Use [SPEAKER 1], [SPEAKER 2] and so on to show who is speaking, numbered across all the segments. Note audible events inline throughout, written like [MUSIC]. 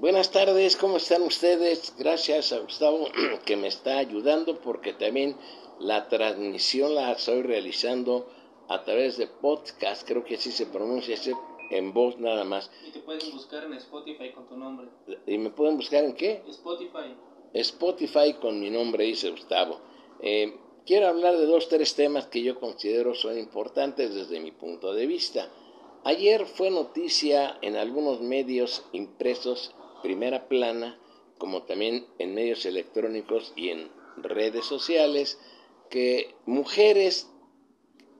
[SPEAKER 1] Buenas tardes, ¿cómo están ustedes? Gracias a Gustavo [CLEARS THROAT] que me está ayudando porque también la transmisión la estoy realizando a través de podcast, creo que así se pronuncia, en voz nada más.
[SPEAKER 2] Y te pueden buscar en Spotify con tu nombre.
[SPEAKER 1] ¿Y me pueden buscar en qué?
[SPEAKER 2] Spotify.
[SPEAKER 1] Spotify con mi nombre, dice Gustavo. Eh, quiero hablar de dos, tres temas que yo considero son importantes desde mi punto de vista. Ayer fue noticia en algunos medios impresos, primera plana, como también en medios electrónicos y en redes sociales, que mujeres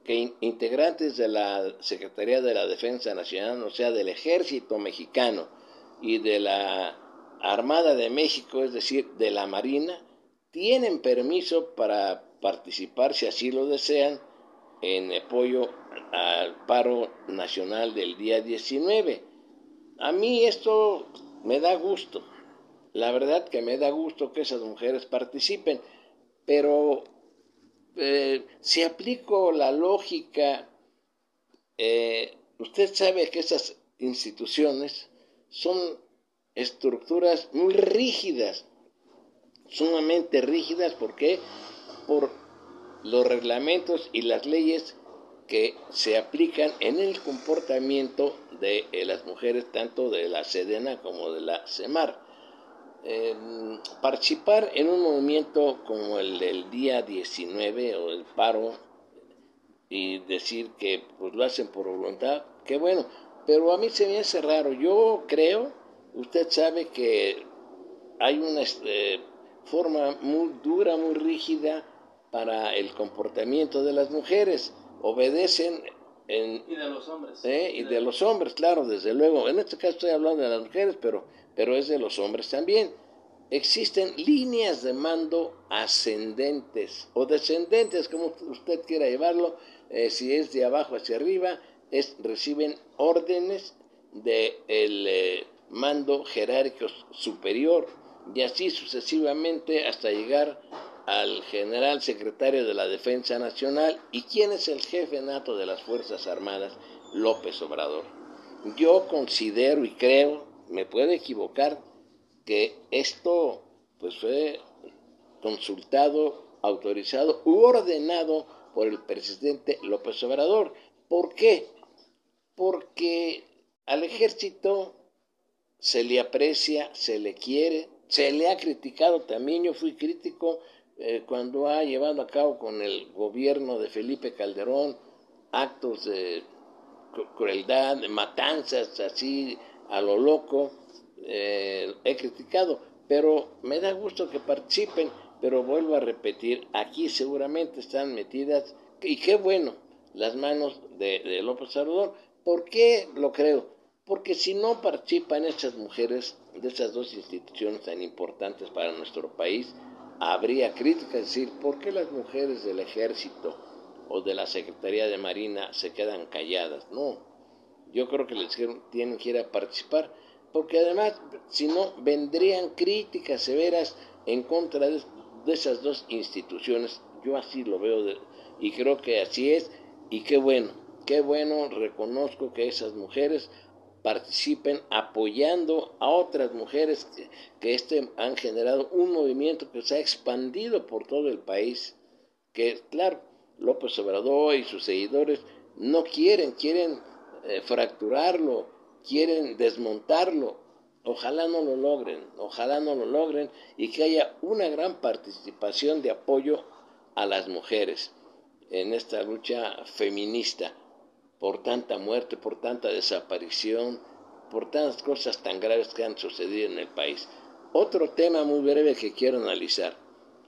[SPEAKER 1] que integrantes de la Secretaría de la Defensa Nacional, o sea, del Ejército Mexicano y de la Armada de México, es decir, de la Marina, tienen permiso para participar, si así lo desean, en apoyo al paro nacional del día 19. A mí esto me da gusto. La verdad que me da gusto que esas mujeres participen, pero eh, si aplico la lógica, eh, usted sabe que esas instituciones son estructuras muy rígidas, sumamente rígidas, porque por los reglamentos y las leyes que se aplican en el comportamiento de eh, las mujeres, tanto de la Sedena como de la CEMAR. Em, participar en un movimiento como el del día 19 o el paro y decir que pues lo hacen por voluntad, qué bueno, pero a mí se me hace raro. Yo creo, usted sabe que hay una este, forma muy dura, muy rígida para el comportamiento de las mujeres. Obedecen en,
[SPEAKER 2] y de los hombres.
[SPEAKER 1] ¿eh? Y, de, los hombres, claro, desde luego. En este caso estoy hablando de las mujeres, pero, pero es de los hombres también. Existen líneas de mando ascendentes o descendentes, como usted quiera llevarlo, eh, si es de abajo hacia arriba, es, reciben órdenes del de eh, mando jerárquico superior y así sucesivamente hasta llegar al general secretario de la Defensa Nacional y quién es el jefe nato de las Fuerzas Armadas, López Obrador. Yo considero y creo, me puedo equivocar, que esto pues fue consultado, autorizado u ordenado por el presidente López Obrador. ¿Por qué? Porque al ejército se le aprecia, se le quiere, se le ha criticado también, yo fui crítico eh, cuando ha llevado a cabo con el gobierno de Felipe Calderón actos de crueldad, de matanzas así a lo loco, eh, he criticado, pero me da gusto que participen, pero vuelvo a repetir, aquí seguramente están metidas, y qué bueno, las manos de, López Obrador. ¿Por qué lo creo? Porque si no participan estas mujeres de esas dos instituciones tan importantes para nuestro país, habría críticas, es decir, ¿por qué las mujeres del ejército o de la Secretaría de Marina se quedan calladas? No, yo creo que les tienen que ir a participar, porque además, si no, vendrían críticas severas en contra de, esas dos instituciones. Yo así lo veo y creo que así es, y qué bueno, qué bueno, reconozco que esas mujeres participen apoyando a otras mujeres que, este, han generado un movimiento que se ha expandido por todo el país, que claro, López Obrador y sus seguidores no quieren, quieren eh, fracturarlo, quieren desmontarlo. Ojalá no lo logren, ojalá no lo logren y que haya una gran participación de apoyo a las mujeres en esta lucha feminista por tanta muerte, por tanta desaparición, por tantas cosas tan graves que han sucedido en el país. Otro tema muy breve que quiero analizar.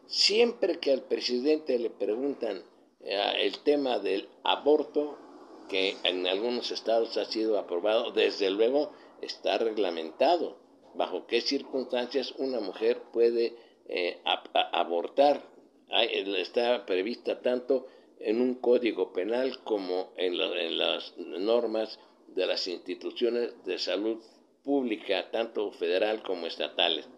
[SPEAKER 1] Siempre que al presidente le preguntan eh, el tema del aborto, que en algunos estados ha sido aprobado, desde luego está reglamentado bajo qué circunstancias una mujer puede eh, abortar. Está prevista tanto en un código penal como en, las normas de las instituciones de salud pública, tanto federal como estatales.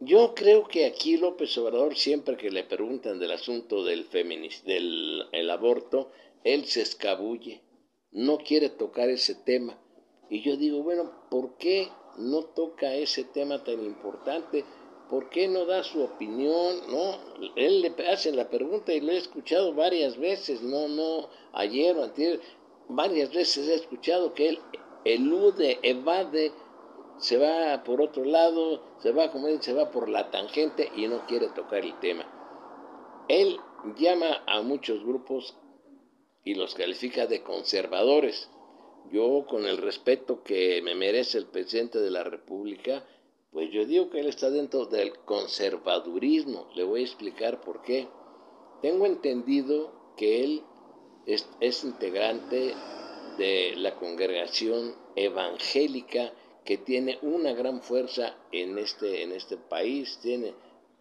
[SPEAKER 1] Yo creo que aquí López Obrador, siempre que le preguntan del asunto del, del el aborto, él se escabulle, no quiere tocar ese tema. Y yo digo, bueno, ¿por qué no toca ese tema tan importante? ¿Por qué no da su opinión? No, él le hace la pregunta y lo he escuchado varias veces, no, no, ayer o anterior, varias veces he escuchado que él elude, evade, se va por otro lado, se va, como se va por la tangente y no quiere tocar el tema. Él llama a muchos grupos y los califica de conservadores. Yo, con el respeto que me merece el presidente de la República, pues yo digo que él está dentro del conservadurismo. Le voy a explicar por qué. Tengo entendido que él es, integrante de la congregación evangélica que tiene una gran fuerza en este, en este país, tiene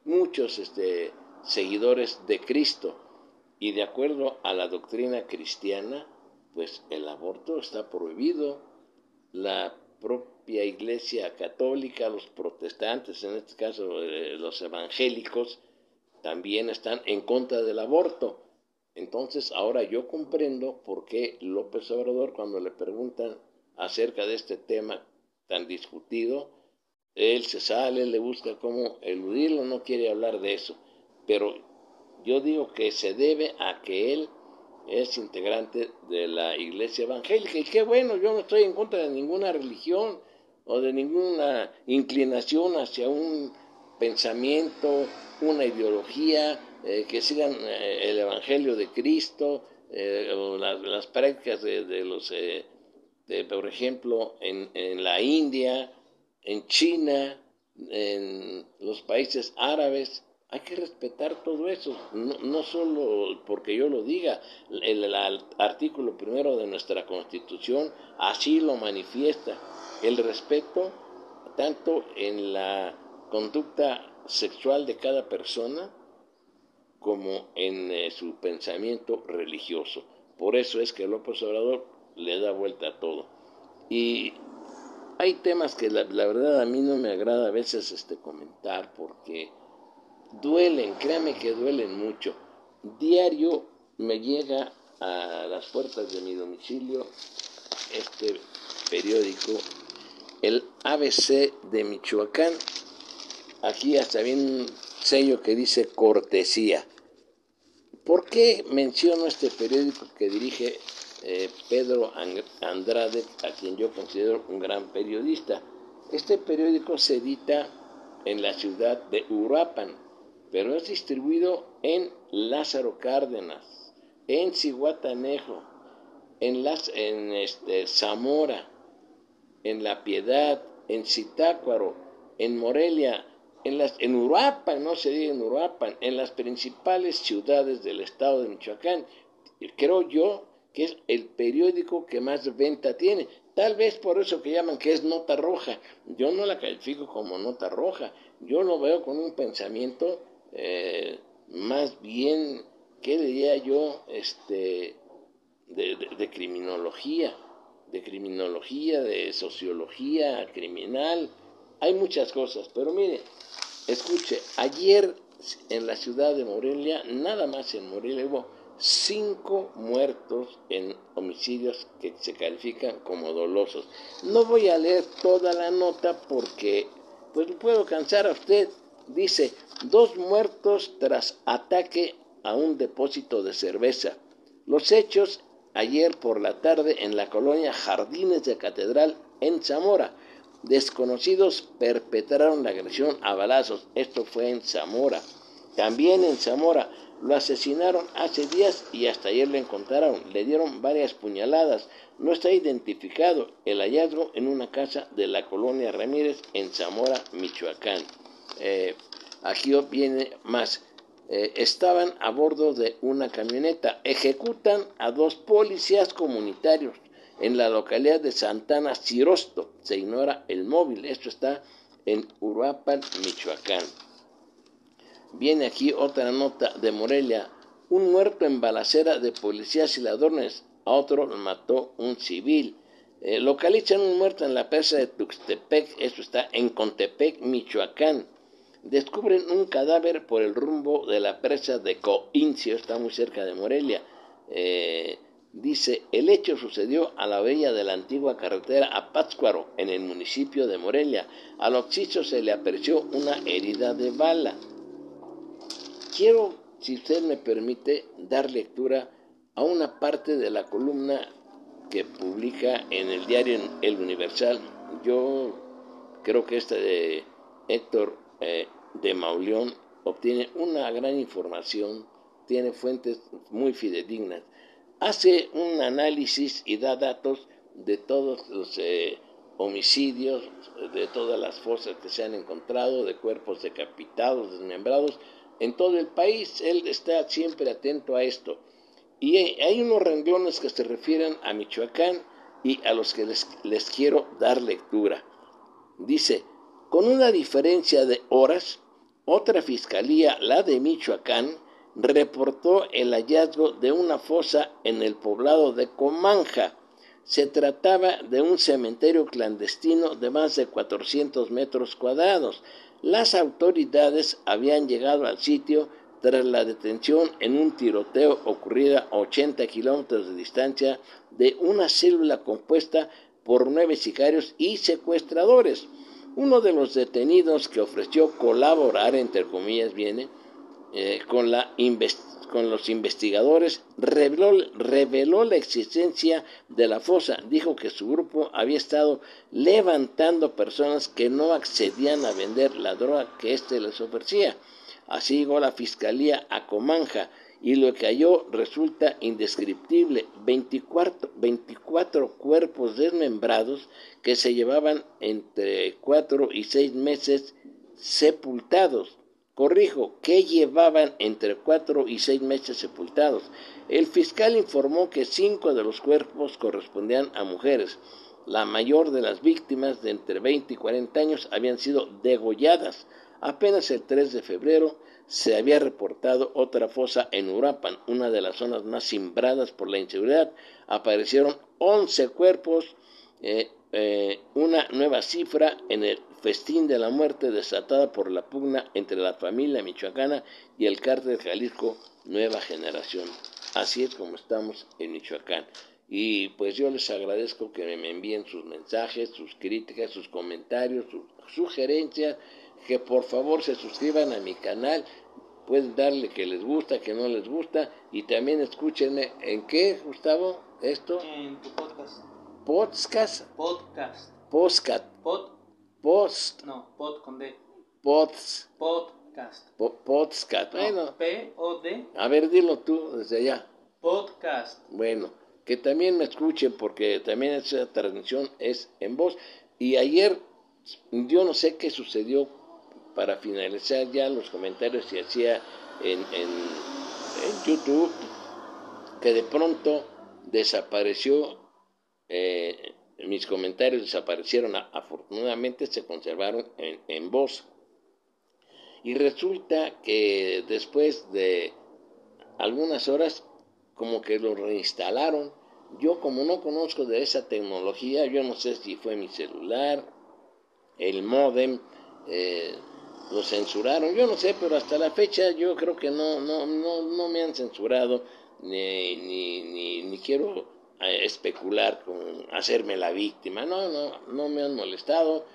[SPEAKER 1] muchos este, seguidores de Cristo y de acuerdo a la doctrina cristiana, pues el aborto está prohibido. La propia Iglesia Católica, los protestantes, en este caso eh, los evangélicos, también están en contra del aborto. Entonces ahora yo comprendo por qué López Obrador cuando le preguntan acerca de este tema tan discutido, él se sale, le busca cómo eludirlo, no quiere hablar de eso. Pero yo digo que se debe a que él es integrante de la iglesia evangélica. Y qué bueno, yo no estoy en contra de ninguna religión o de ninguna inclinación hacia un pensamiento, una ideología, eh, que sigan eh, el Evangelio de Cristo eh, o las prácticas de, los, de, por ejemplo, en, en la India, en China, en los países árabes, hay que respetar todo eso, no, no, solo porque yo lo diga, el, artículo primero de nuestra constitución así lo manifiesta, el respeto tanto en la conducta sexual de cada persona como en eh, su pensamiento religioso. Por eso es que López Obrador le da vuelta a todo. Y hay temas que la, la verdad a mí no me agrada a veces este comentar porque duelen, créame que duelen mucho. Diario me llega a las puertas de mi domicilio este periódico, el ABC de Michoacán. Aquí hasta viene un sello que dice cortesía. ¿Por qué menciono este periódico que dirige eh, Pedro Andrade, a quien yo considero un gran periodista? Este periódico se edita en la ciudad de Uruapan, pero es distribuido en Lázaro Cárdenas, en Cihuatanejo, en, las, en este, Zamora, en La Piedad, en Zitácuaro, en Morelia, en, las, en Uruapan, no se diga en Uruapan, en las principales ciudades del estado de Michoacán. Creo yo que es el periódico que más venta tiene. Tal vez por eso que llaman que es nota roja. Yo no la califico como nota roja. Yo lo veo con un pensamiento eh, más bien, ¿qué diría yo? Este, de, criminología, de criminología, de sociología criminal. Hay muchas cosas, pero mire, escuche, ayer en la ciudad de Morelia, nada más en Morelia, hubo cinco muertos en homicidios que se califican como dolosos. No voy a leer toda la nota porque pues puedo cansar a usted. Dice, dos muertos tras ataque a un depósito de cerveza. Los hechos ayer por la tarde en la colonia Jardines de Catedral en Zamora. Desconocidos perpetraron la agresión a balazos. Esto fue en Zamora. También en Zamora lo asesinaron hace días y hasta ayer lo encontraron. Le dieron varias puñaladas. No está identificado el hallazgo en una casa de la colonia Ramírez en Zamora, Michoacán. Eh, aquí viene más. Eh, estaban a bordo de una camioneta. Ejecutan a dos policías comunitarios en la localidad de Santana Cirosto. Se ignora el móvil. Esto está en Uruapan, Michoacán. Viene aquí otra nota de Morelia. Un muerto en balacera de policías y ladrones. A otro mató un civil. Eh, localizan un muerto en la presa de Tuxtepec. Esto está en Contepec, Michoacán descubren un cadáver por el rumbo de la presa de Coincio, está muy cerca de Morelia. Eh, Dice, el hecho sucedió a la orilla de la antigua carretera a Pátzcuaro, en el municipio de Morelia. Al occiso se le apareció una herida de bala. Quiero, si usted me permite, dar lectura a una parte de la columna que publica en el diario El Universal. Yo creo que esta de Héctor eh, de Mauleón obtiene una gran información, tiene fuentes muy fidedignas hace un análisis y da datos de todos los eh, homicidios, de todas las fosas que se han encontrado, de cuerpos decapitados, desmembrados, en todo el país. Él está siempre atento a esto. Y hay unos renglones que se refieren a Michoacán y a los que les, les quiero dar lectura. Dice, con una diferencia de horas, otra fiscalía, la de Michoacán, reportó el hallazgo de una fosa en el poblado de Comanja. Se trataba de un cementerio clandestino de más de 400 metros cuadrados. Las autoridades habían llegado al sitio tras la detención en un tiroteo ocurrido a 80 kilómetros de distancia de una célula compuesta por nueve sicarios y secuestradores. Uno de los detenidos que ofreció colaborar, entre comillas, viene, eh, con, la con los investigadores reveló, reveló la existencia de la fosa. Dijo que su grupo había estado levantando personas que no accedían a vender la droga que éste les ofrecía. Así llegó la fiscalía a Comanja y lo que halló resulta indescriptible. 24, 24 cuerpos desmembrados que se llevaban entre cuatro y seis meses sepultados corrijo, que llevaban entre cuatro y seis meses sepultados. El fiscal informó que cinco de los cuerpos correspondían a mujeres. La mayor de las víctimas, de entre 20 y 40 años, habían sido degolladas. Apenas el 3 de febrero se había reportado otra fosa en Urapan, una de las zonas más simbradas por la inseguridad. Aparecieron 11 cuerpos, eh, eh, una nueva cifra en el festín de la muerte desatada por la pugna entre la familia michoacana y el cártel Jalisco Nueva Generación. Así es como estamos en Michoacán. Y pues yo les agradezco que me envíen sus mensajes, sus críticas, sus comentarios, sus sugerencias, que por favor se suscriban a mi canal, pueden darle que les gusta, que no les gusta, y también escúchenme. ¿En qué, Gustavo? ¿Esto?
[SPEAKER 2] En tu podcast.
[SPEAKER 1] Podcast.
[SPEAKER 2] Podcast.
[SPEAKER 1] Podcast.
[SPEAKER 2] Pod
[SPEAKER 1] Post.
[SPEAKER 2] No, pod con D.
[SPEAKER 1] Pods.
[SPEAKER 2] Podcast.
[SPEAKER 1] podcast.
[SPEAKER 2] No,
[SPEAKER 1] Bueno,
[SPEAKER 2] P-O-D.
[SPEAKER 1] a ver, dilo tú desde allá.
[SPEAKER 2] Podcast.
[SPEAKER 1] Bueno, que también me escuchen porque también esa transmisión es en voz. Y ayer, yo no sé qué sucedió para finalizar ya los comentarios que hacía en, en, en YouTube, que de pronto desapareció eh, mis comentarios desaparecieron, afortunadamente se conservaron en, voz. Y resulta que después de algunas horas, como que lo reinstalaron. Yo como no conozco de esa tecnología, yo no sé si fue mi celular, el modem, eh, lo censuraron, yo no sé, pero hasta la fecha yo creo que no, no, no, no me han censurado, ni, ni, ni, ni quiero especular con hacerme la víctima. No, no, no me han molestado.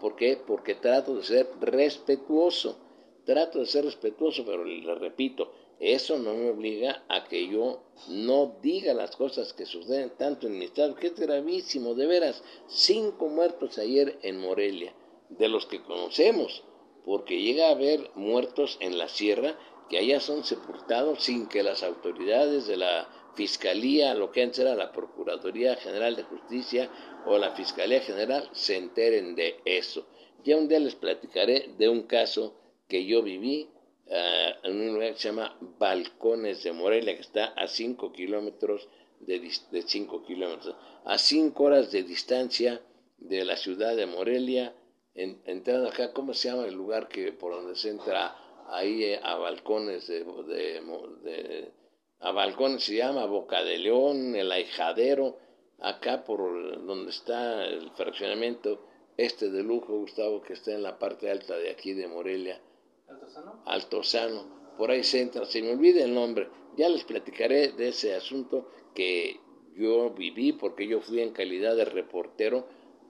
[SPEAKER 1] ¿Por qué? Porque trato de ser respetuoso. Trato de ser respetuoso, pero le repito, eso no me obliga a que yo no diga las cosas que suceden tanto en mi estado, que es gravísimo, de veras. Cinco muertos ayer en Morelia, de los que conocemos, porque llega a haber muertos en la sierra que allá son sepultados sin que las autoridades de la Fiscalía, lo que antes era la Procuraduría General de Justicia o la Fiscalía General, se enteren de eso. Ya un día les platicaré de un caso que yo viví ah, en un lugar que se llama Balcones de Morelia, que está a 5 kilómetros de, de 5 kilómetros, a 5 horas de distancia de la ciudad de Morelia, entrando acá, ¿cómo se llama el lugar que por donde se entra ahí eh, a Balcones de, de a Balcón se llama Boca de León, el Ahijadero, acá por donde está el fraccionamiento este de lujo, Gustavo, que está en la parte alta de aquí de Morelia.
[SPEAKER 2] ¿Altozano?
[SPEAKER 1] Altozano. por ahí se entra, se me olvida el nombre, ya les platicaré de ese asunto que yo viví porque yo fui en calidad de reportero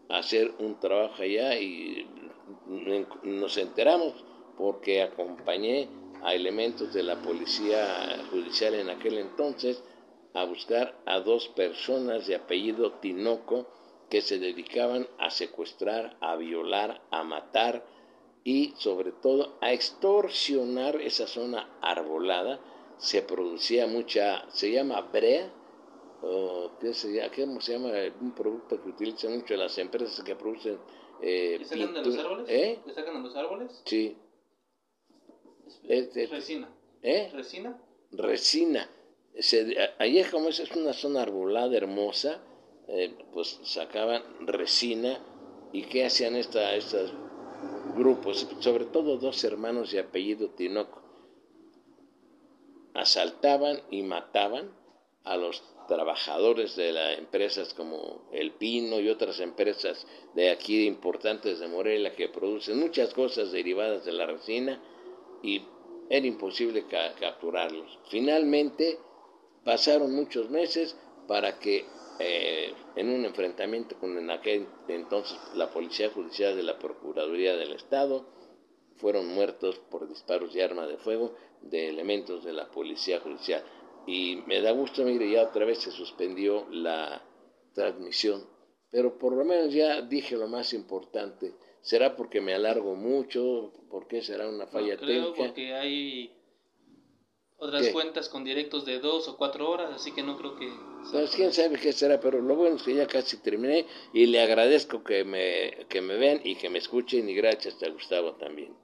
[SPEAKER 1] hacer un trabajo allá y nos enteramos porque acompañé a elementos de la policía judicial en aquel entonces a buscar a dos personas de apellido Tinoco que se dedicaban a secuestrar, a violar, a matar y sobre todo a extorsionar esa zona arbolada. Se producía mucha, se llama brea, o ¿qué se llama? ¿Cómo se llama? Un producto que utilizan mucho las empresas que producen...
[SPEAKER 2] Eh, ¿Le sacan de los árboles?
[SPEAKER 1] ¿Eh?
[SPEAKER 2] ¿Le sacan de los árboles?
[SPEAKER 1] Sí.
[SPEAKER 2] resina.
[SPEAKER 1] ¿Eh?
[SPEAKER 2] ¿Resina?
[SPEAKER 1] Resina. Se, allí como es, es una zona arbolada hermosa, eh, pues sacaban resina y qué hacían esta, estos grupos, sobre todo dos hermanos de apellido Tinoco, asaltaban y mataban a los trabajadores de las empresas como El Pino y otras empresas de aquí importantes de Morelia que producen muchas cosas derivadas de la resina y era imposible capturarlos. Finalmente pasaron muchos meses para que eh, en un enfrentamiento con en aquel entonces la Policía Judicial de la Procuraduría del Estado, fueron muertos por disparos de arma de fuego de elementos de la Policía Judicial. Y me da gusto, mire, ya otra vez se suspendió la transmisión, pero por lo menos ya dije lo más importante. ¿Será porque me alargo mucho? ¿Por qué será una falla
[SPEAKER 2] no, creo
[SPEAKER 1] técnica?
[SPEAKER 2] porque hay otras cuentas con directos de dos o cuatro horas, así que no creo que...
[SPEAKER 1] Pues quién sabe qué será, pero lo bueno es que ya casi terminé y le agradezco que me, que me vean y que me escuchen y gracias a Gustavo también.